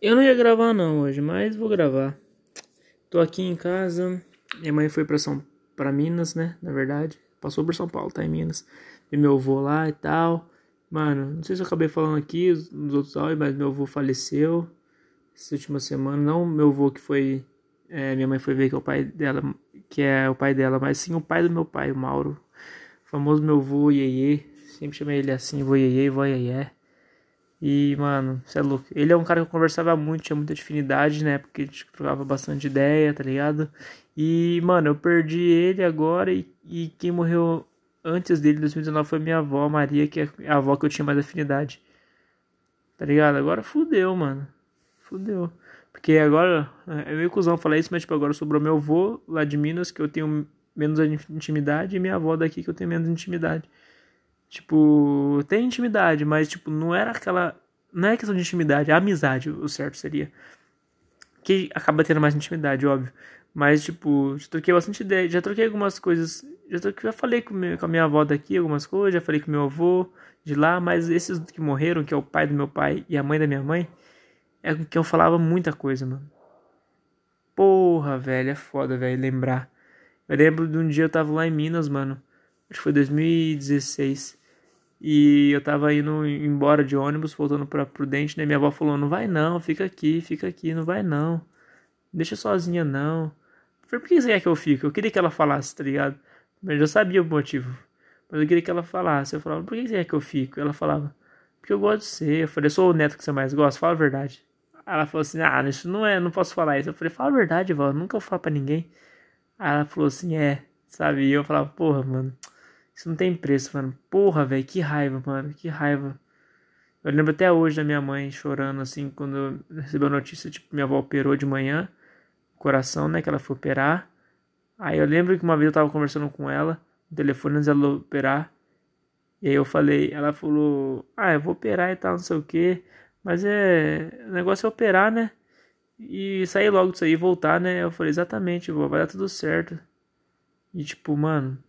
Eu não ia gravar não hoje, mas vou gravar. Tô aqui em casa. Minha mãe foi para São para Minas, né? Na verdade, passou por São Paulo, tá em Minas. E meu avô lá e tal. Mano, não sei se eu acabei falando aqui nos outros áudios, mas meu avô faleceu essa última semana. Não meu avô que foi é, minha mãe foi ver que é o pai dela, que é o pai dela, mas sim o pai do meu pai, o Mauro. O famoso meu avô Iê, sempre chamei ele assim, vô Iê, vô Iê. E, mano, você é louco. Ele é um cara que eu conversava muito, tinha muita afinidade, né? Porque a gente trocava bastante ideia, tá ligado? E, mano, eu perdi ele agora e, e quem morreu antes dele, em 2019, foi minha avó, Maria, que é a avó que eu tinha mais afinidade. Tá ligado? Agora fudeu, mano. Fudeu. Porque agora, é meio cuzão falar isso, mas tipo, agora sobrou meu avô lá de Minas, que eu tenho menos intimidade, e minha avó daqui que eu tenho menos intimidade. Tipo, tem intimidade, mas tipo, não era aquela. Não é questão de intimidade, é amizade, o certo seria. Que acaba tendo mais intimidade, óbvio. Mas, tipo, já troquei bastante ideia, já troquei algumas coisas. Já, troquei, já falei com, meu, com a minha avó daqui algumas coisas, já falei com meu avô de lá, mas esses que morreram, que é o pai do meu pai e a mãe da minha mãe, é com quem eu falava muita coisa, mano. Porra, velho, é foda, velho, lembrar. Eu lembro de um dia eu tava lá em Minas, mano. Acho que foi 2016. E eu tava indo embora de ônibus, voltando pra Prudente, né? Minha avó falou: não vai não, fica aqui, fica aqui, não vai não. Deixa sozinha não. Eu falei, por que você quer que eu fique? Eu queria que ela falasse, tá ligado? Mas eu sabia o motivo. Mas eu queria que ela falasse. Eu falava, por que você quer que eu fique? Ela falava, porque eu gosto de você. Eu falei, eu sou o neto que você mais gosta, fala a verdade. Ela falou assim, ah, isso não é, não posso falar isso. Eu falei, fala a verdade, vó, nunca vou falar pra ninguém. Aí ela falou assim, é, sabe? E eu falava, porra, mano. Isso não tem preço, mano. Porra, velho, que raiva, mano, que raiva. Eu lembro até hoje da minha mãe chorando, assim, quando recebeu a notícia, tipo, minha avó operou de manhã, coração, né, que ela foi operar. Aí eu lembro que uma vez eu tava conversando com ela, no telefone antes dela operar. E aí eu falei, ela falou, ah, eu vou operar e tal, não sei o que. Mas é. O negócio é operar, né? E sair logo disso aí e voltar, né? Eu falei, exatamente, vó, vai dar tudo certo. E tipo, mano,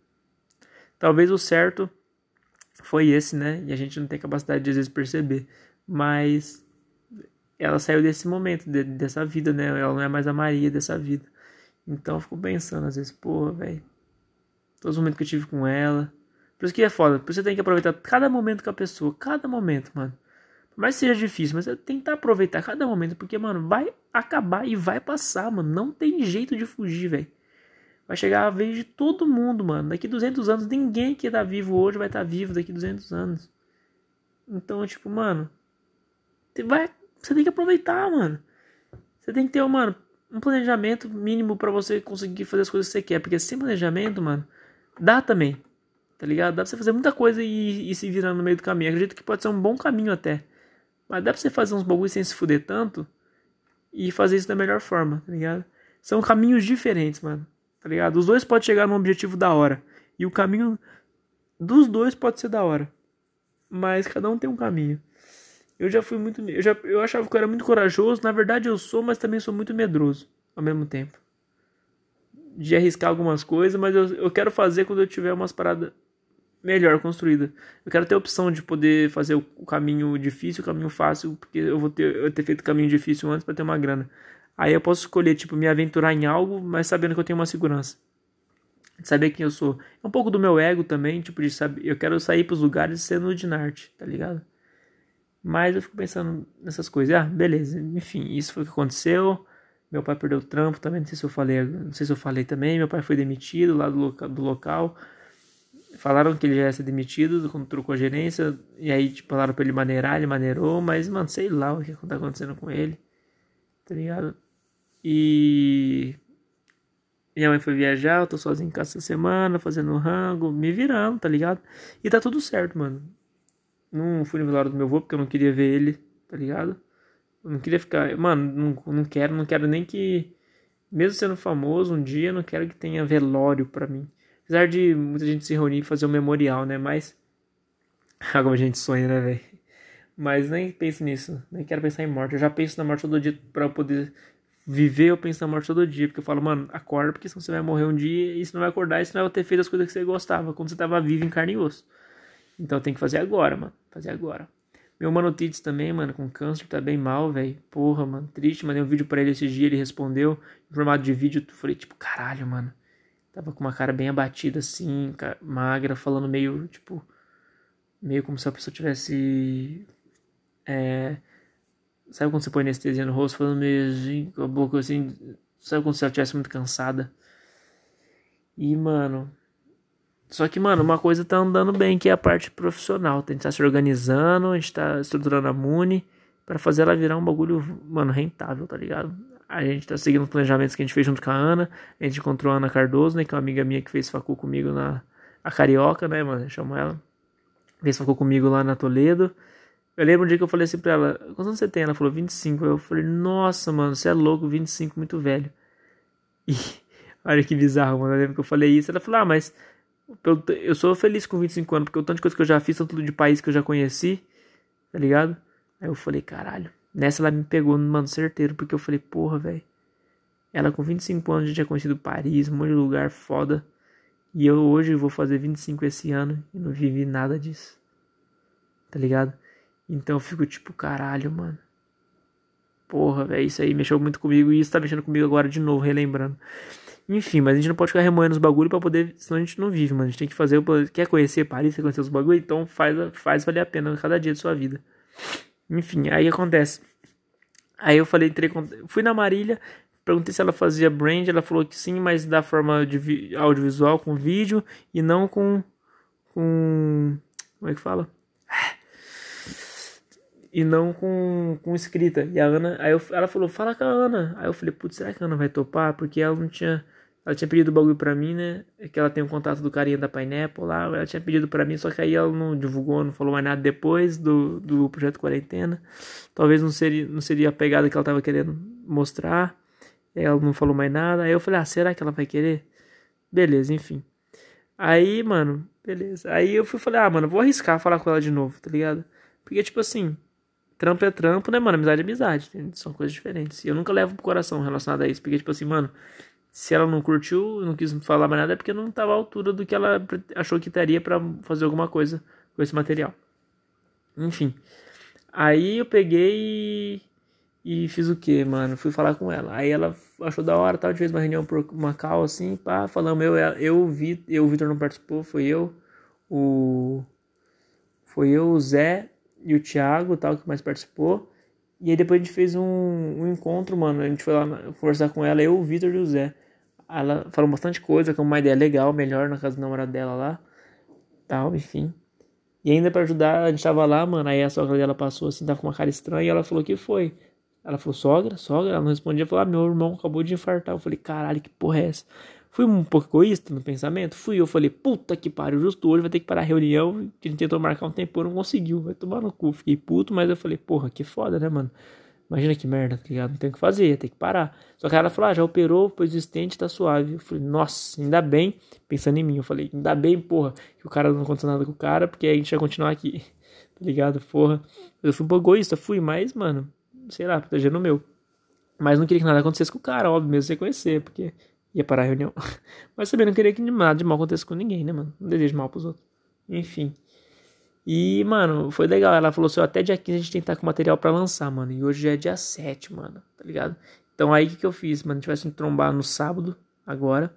Talvez o certo foi esse, né? E a gente não tem capacidade de às vezes perceber. Mas ela saiu desse momento, de, dessa vida, né? Ela não é mais a Maria dessa vida. Então eu fico pensando, às vezes, pô, velho. Todos os momentos que eu tive com ela. Por isso que é foda. Por isso você tem que aproveitar cada momento com a pessoa. Cada momento, mano. Por mais seja difícil, mas você que aproveitar cada momento. Porque, mano, vai acabar e vai passar, mano. Não tem jeito de fugir, velho. Vai chegar a vez de todo mundo, mano. Daqui 200 anos, ninguém que tá vivo hoje vai estar tá vivo daqui 200 anos. Então, tipo, mano. Vai, você tem que aproveitar, mano. Você tem que ter, mano, um planejamento mínimo para você conseguir fazer as coisas que você quer. Porque sem planejamento, mano, dá também. Tá ligado? Dá pra você fazer muita coisa e, e se virar no meio do caminho. Acredito que pode ser um bom caminho até. Mas dá pra você fazer uns bagulhos sem se fuder tanto e fazer isso da melhor forma, tá ligado? São caminhos diferentes, mano tá ligado? Os dois podem chegar num objetivo da hora. E o caminho dos dois pode ser da hora. Mas cada um tem um caminho. Eu já fui muito. Eu, já, eu achava que eu era muito corajoso. Na verdade eu sou, mas também sou muito medroso ao mesmo tempo. De arriscar algumas coisas, mas eu, eu quero fazer quando eu tiver umas paradas melhor construídas. Eu quero ter a opção de poder fazer o caminho difícil, o caminho fácil, porque eu vou ter, eu ter feito o caminho difícil antes para ter uma grana. Aí eu posso escolher, tipo, me aventurar em algo, mas sabendo que eu tenho uma segurança. Saber quem eu sou. É um pouco do meu ego também, tipo, de saber. Eu quero sair pros lugares sendo de arte, tá ligado? Mas eu fico pensando nessas coisas. Ah, beleza. Enfim, isso foi o que aconteceu. Meu pai perdeu o trampo também, não sei se eu falei, não sei se eu falei também. Meu pai foi demitido lá do, loca, do local. Falaram que ele já ia ser demitido quando trocou a gerência. E aí, tipo, falaram pra ele maneirar, ele maneirou. Mas, mano, sei lá o que tá acontecendo com ele. Tá ligado? E minha mãe foi viajar, eu tô sozinho em casa essa semana, fazendo rango, me virando, tá ligado? E tá tudo certo, mano. Não fui no velório do meu avô porque eu não queria ver ele, tá ligado? Eu não queria ficar. Mano, não, não quero, não quero nem que. Mesmo sendo famoso um dia, não quero que tenha velório pra mim. Apesar de muita gente se reunir e fazer um memorial, né? Mas. Como a gente sonha, né, velho? Mas nem penso nisso. Nem quero pensar em morte. Eu já penso na morte todo dia pra eu poder viver eu penso na morte todo dia, porque eu falo, mano, acorda, porque senão você vai morrer um dia e você não vai acordar e você não vai ter feito as coisas que você gostava quando você tava vivo em carne e osso. Então tem que fazer agora, mano. Fazer agora. Meu mano Tits também, mano, com câncer, tá bem mal, velho. Porra, mano, triste. Mandei um vídeo pra ele esse dia, ele respondeu. Em formato de vídeo, falei, tipo, caralho, mano. Tava com uma cara bem abatida, assim, magra, falando meio, tipo. Meio como se a pessoa tivesse. É. Sabe quando você põe anestesia no rosto, falando meio assim, com a boca assim. Sabe quando você estivesse muito cansada? E, mano. Só que, mano, uma coisa tá andando bem, que é a parte profissional. A gente tá se organizando, a gente tá estruturando a Muni para fazer ela virar um bagulho, mano, rentável, tá ligado? A gente tá seguindo os planejamentos que a gente fez junto com a Ana. A gente encontrou a Ana Cardoso, né? Que é uma amiga minha que fez facu comigo na. A Carioca, né, mano? Chamo ela. Fez facu comigo lá na Toledo. Eu lembro um dia que eu falei assim pra ela: Quantos anos você tem? Ela falou 25. Eu falei: Nossa, mano, você é louco, 25, muito velho. E olha que bizarro, mano. Eu lembro que eu falei isso. Ela falou: Ah, mas eu sou feliz com 25 anos, porque o tanto de coisa que eu já fiz, tanto de país que eu já conheci, tá ligado? Aí eu falei: Caralho. Nessa ela me pegou, mano, certeiro, porque eu falei: Porra, velho. Ela com 25 anos já tinha conhecido Paris, um monte de lugar foda. E eu hoje vou fazer 25 esse ano e não vivi nada disso. Tá ligado? Então eu fico tipo, caralho, mano. Porra, velho, isso aí mexeu muito comigo e isso tá mexendo comigo agora de novo, relembrando. Enfim, mas a gente não pode ficar remoendo os bagulho para poder, senão a gente não vive, mano. A gente tem que fazer, quer conhecer Paris, quer conhecer os bagulho, então faz, faz valer a pena cada dia de sua vida. Enfim, aí acontece. Aí eu falei, entrei, fui na Marília, perguntei se ela fazia brand, ela falou que sim, mas da forma de audiovisual, com vídeo e não com com como é que fala? E não com, com escrita. E a Ana, aí eu, ela falou, fala com a Ana. Aí eu falei, putz, será que a Ana vai topar? Porque ela não tinha. Ela tinha pedido o bagulho pra mim, né? É que ela tem o um contato do carinha da Pineapple lá. Ela tinha pedido pra mim, só que aí ela não divulgou, não falou mais nada depois do, do projeto Quarentena. Talvez não seria, não seria a pegada que ela tava querendo mostrar. Ela não falou mais nada. Aí eu falei, ah, será que ela vai querer? Beleza, enfim. Aí, mano, beleza. Aí eu fui falei, ah, mano, vou arriscar falar com ela de novo, tá ligado? Porque, tipo assim, Trampo é trampo, né, mano? Amizade é amizade. São coisas diferentes. E eu nunca levo pro coração relacionado a isso. Porque, tipo assim, mano, se ela não curtiu, não quis falar mais nada, é porque não tava à altura do que ela achou que teria para fazer alguma coisa com esse material. Enfim. Aí eu peguei e, fiz o que, mano? Fui falar com ela. Aí ela achou da hora, tal, a gente fez uma reunião por Macau, assim, pá, falamos, eu, eu, vi, eu, o Vitor não participou, foi eu, o... Foi eu, o Zé, e o Thiago, tal, que mais participou. E aí depois a gente fez um, um encontro, mano. A gente foi lá conversar com ela, eu, o Vitor e o Zé. Ela falou bastante coisa, com uma ideia legal, melhor na casa do namorado dela lá. Tal, enfim. E ainda para ajudar, a gente tava lá, mano. Aí a sogra dela passou assim, tava com uma cara estranha. E ela falou que foi. Ela falou, sogra, sogra. Ela não respondia. Falou, ah, meu irmão acabou de infartar. Eu falei, caralho, que porra é essa? Fui um pouco egoísta no pensamento? Fui. Eu falei, puta que pariu, justo hoje vai ter que parar a reunião. Que a gente tentou marcar um tempo, não conseguiu. Vai tomar no cu. Fiquei puto, mas eu falei, porra, que foda, né, mano? Imagina que merda, tá ligado? Não tem o que fazer, ia ter que parar. Só que ela falou, ah, já operou, pois o estente tá suave. Eu falei, nossa, ainda bem, pensando em mim. Eu falei, ainda bem, porra, que o cara não aconteceu nada com o cara, porque a gente vai continuar aqui. Tá ligado? Porra. Eu fui um pouco egoísta, fui, mas, mano, sei lá, protegendo o meu. Mas não queria que nada acontecesse com o cara, óbvio, mesmo sem conhecer, porque ia parar a reunião. Mas também não queria que nada de mal acontecesse com ninguém, né, mano? Não desejo mal pros outros. Enfim. E, mano, foi legal. Ela falou assim: até dia 15 a gente tem que estar com material para lançar, mano. E hoje já é dia 7, mano. Tá ligado? Então aí o que, que eu fiz, mano? A gente trombar no sábado, agora.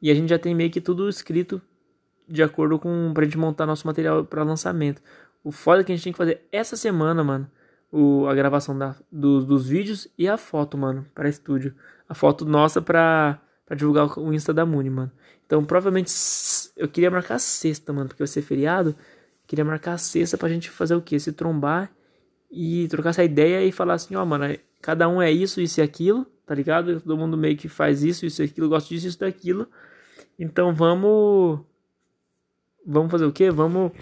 E a gente já tem meio que tudo escrito de acordo com. pra gente montar nosso material para lançamento. O foda é que a gente tem que fazer essa semana, mano. O, a gravação da, do, dos vídeos e a foto, mano, para estúdio. A foto nossa pra para divulgar o Insta da Muni, mano. Então, provavelmente eu queria marcar sexta, mano, porque vai ser feriado. Queria marcar sexta pra gente fazer o quê? Se trombar e trocar essa ideia e falar assim, ó, mano, cada um é isso, isso e aquilo, tá ligado? Todo mundo meio que faz isso, isso e aquilo, gosta disso, isso e daquilo. Então, vamos vamos fazer o quê? Vamos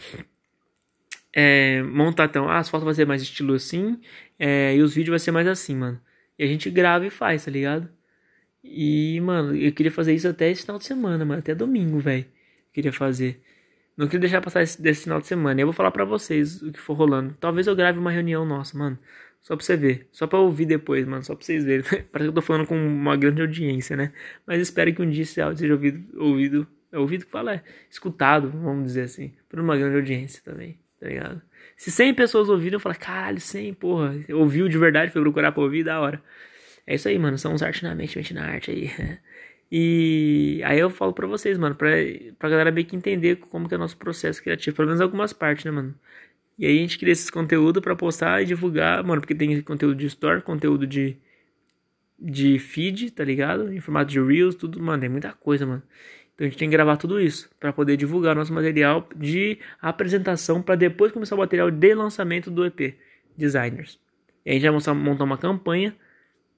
é, montar então, ah, as fotos vai ser mais estilo assim, é, e os vídeos vai ser mais assim, mano. E a gente grava e faz, tá ligado? E, mano, eu queria fazer isso até esse final de semana, mano. Até domingo, velho. Queria fazer. Não queria deixar passar esse, desse final de semana. Eu vou falar pra vocês o que for rolando. Talvez eu grave uma reunião nossa, mano. Só pra você ver. Só pra ouvir depois, mano. Só pra vocês verem. Parece que eu tô falando com uma grande audiência, né? Mas espero que um dia esse áudio seja ouvido. ouvido é ouvido que fala, é escutado, vamos dizer assim. Por uma grande audiência também. tá ligado? Se 100 pessoas ouviram, eu falo, caralho, 100, porra, ouviu de verdade, foi procurar pra ouvir, da hora. É isso aí, mano, somos arte na mente, mente na arte aí. E aí eu falo pra vocês, mano, pra, pra galera meio que entender como que é o nosso processo criativo, pelo menos algumas partes, né, mano? E aí a gente cria esses conteúdo para postar e divulgar, mano, porque tem conteúdo de store, conteúdo de de feed, tá ligado? Em formato de reels, tudo, mano, tem muita coisa, mano. Então a gente tem que gravar tudo isso para poder divulgar nosso material de apresentação para depois começar o material de lançamento do EP Designers. E a gente vai montar uma campanha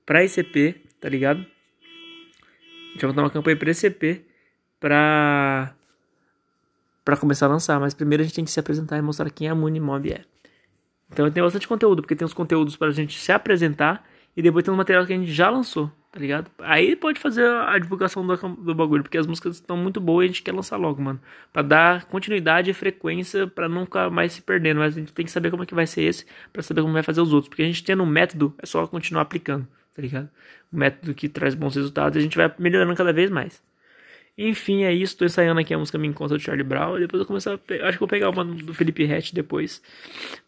para esse EP, tá ligado? A gente vai montar uma campanha para esse EP pra para começar a lançar, mas primeiro a gente tem que se apresentar e mostrar quem a Mob é. Então tem bastante conteúdo, porque tem os conteúdos para a gente se apresentar e depois tem um material que a gente já lançou, tá ligado? Aí pode fazer a divulgação do, do bagulho, porque as músicas estão muito boas e a gente quer lançar logo, mano. Pra dar continuidade e frequência pra nunca mais se perdendo. Mas a gente tem que saber como é que vai ser esse, pra saber como vai fazer os outros. Porque a gente tendo um método, é só continuar aplicando, tá ligado? Um método que traz bons resultados e a gente vai melhorando cada vez mais. Enfim, é isso. Tô ensaiando aqui a música Me Encontra do Charlie Brown. Depois eu começar Acho que vou pegar uma do Felipe Hatch depois.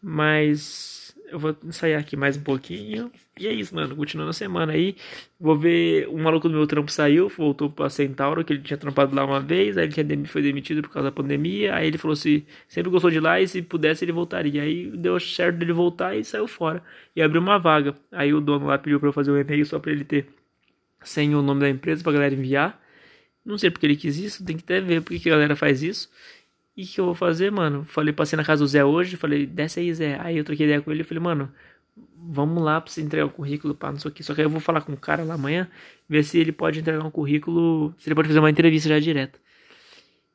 Mas eu vou ensaiar aqui mais um pouquinho. E é isso, mano. Continuando a semana aí. Vou ver. O maluco do meu trampo saiu, voltou pra Centauro, que ele tinha trampado lá uma vez. Aí ele tinha, foi demitido por causa da pandemia. Aí ele falou se sempre gostou de lá e se pudesse ele voltaria. Aí deu certo dele voltar e saiu fora. E abriu uma vaga. Aí o dono lá pediu pra eu fazer um e-mail só pra ele ter sem o nome da empresa pra galera enviar. Não sei porque ele quis isso, tem que até ver porque que a galera faz isso. E que eu vou fazer, mano? Falei, passei na casa do Zé hoje, falei, desce aí, Zé. Aí eu troquei ideia com ele e falei, mano, vamos lá pra você entregar o currículo, pá, não sei o que. Só que aí eu vou falar com o cara lá amanhã, ver se ele pode entregar um currículo, se ele pode fazer uma entrevista já direto.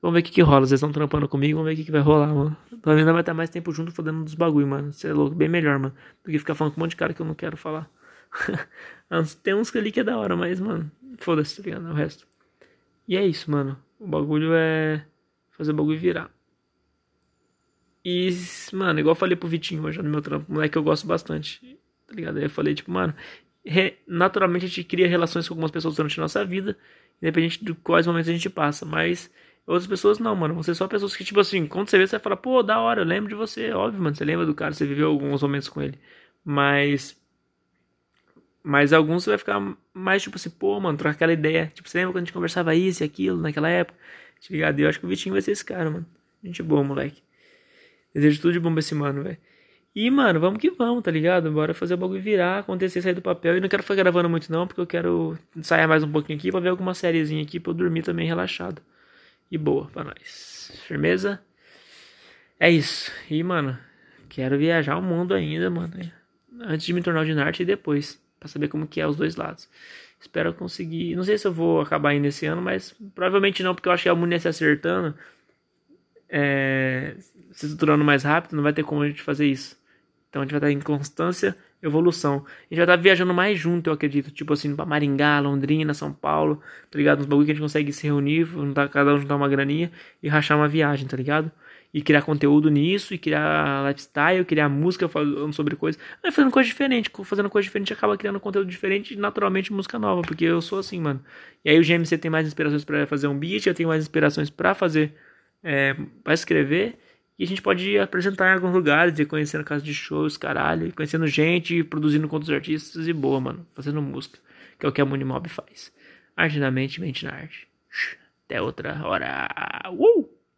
Vamos ver o que que rola. Vocês estão trampando comigo, vamos ver o que que vai rolar, mano. Pelo menos vai estar mais tempo junto fazendo dos bagulho, mano. Você é louco, bem melhor, mano. Do que ficar falando com um monte de cara que eu não quero falar. Tem uns ali que é da hora, mas, mano, foda-se, tá ligado? O resto. E é isso, mano. O bagulho é fazer o bagulho virar. E, mano, igual eu falei pro Vitinho hoje no meu trampo, moleque eu gosto bastante, tá ligado? Aí eu falei, tipo, mano, naturalmente a gente cria relações com algumas pessoas durante a nossa vida, independente de quais momentos a gente passa, mas outras pessoas não, mano. Você só pessoas que, tipo assim, quando você vê, você vai falar, pô, da hora, eu lembro de você, óbvio, mano, você lembra do cara, você viveu alguns momentos com ele, mas. Mas alguns você vai ficar mais, tipo assim, pô, mano, trocar aquela ideia. Tipo, você lembra quando a gente conversava isso e aquilo naquela época? Tá ligado? E eu acho que o Vitinho vai ser esse cara, mano. Gente boa, moleque. Desejo tudo de bom pra esse mano, velho. E, mano, vamos que vamos, tá ligado? Bora fazer o bagulho virar, acontecer, sair do papel. E não quero ficar gravando muito, não, porque eu quero ensaiar mais um pouquinho aqui pra ver alguma sériezinha aqui pra eu dormir também relaxado. E boa pra nós. Firmeza? É isso. E, mano, quero viajar o mundo ainda, mano. Antes de me tornar o Dinarte e depois. Pra saber como que é os dois lados. Espero conseguir. Não sei se eu vou acabar indo esse ano, mas provavelmente não, porque eu acho que a mulher se acertando. É, se estruturando mais rápido, não vai ter como a gente fazer isso. Então a gente vai estar em constância, evolução. A gente vai estar viajando mais junto, eu acredito. Tipo assim, pra Maringá, Londrina, São Paulo, tá ligado? Uns bagulho que a gente consegue se reunir, juntar, cada um juntar uma graninha e rachar uma viagem, tá ligado? e criar conteúdo nisso, e criar lifestyle, criar música falando sobre coisas. Mas fazendo coisa diferente, fazendo coisa diferente acaba criando conteúdo diferente e naturalmente música nova, porque eu sou assim, mano. E aí o GMC tem mais inspirações para fazer um beat, eu tenho mais inspirações para fazer, é, para escrever. E a gente pode apresentar em alguns lugares, e conhecendo casa de shows, caralho, conhecendo gente, produzindo com outros artistas e boa, mano, fazendo música, que é o que a Mob faz. Arte na mente, mente na arte. Até outra hora. Uh!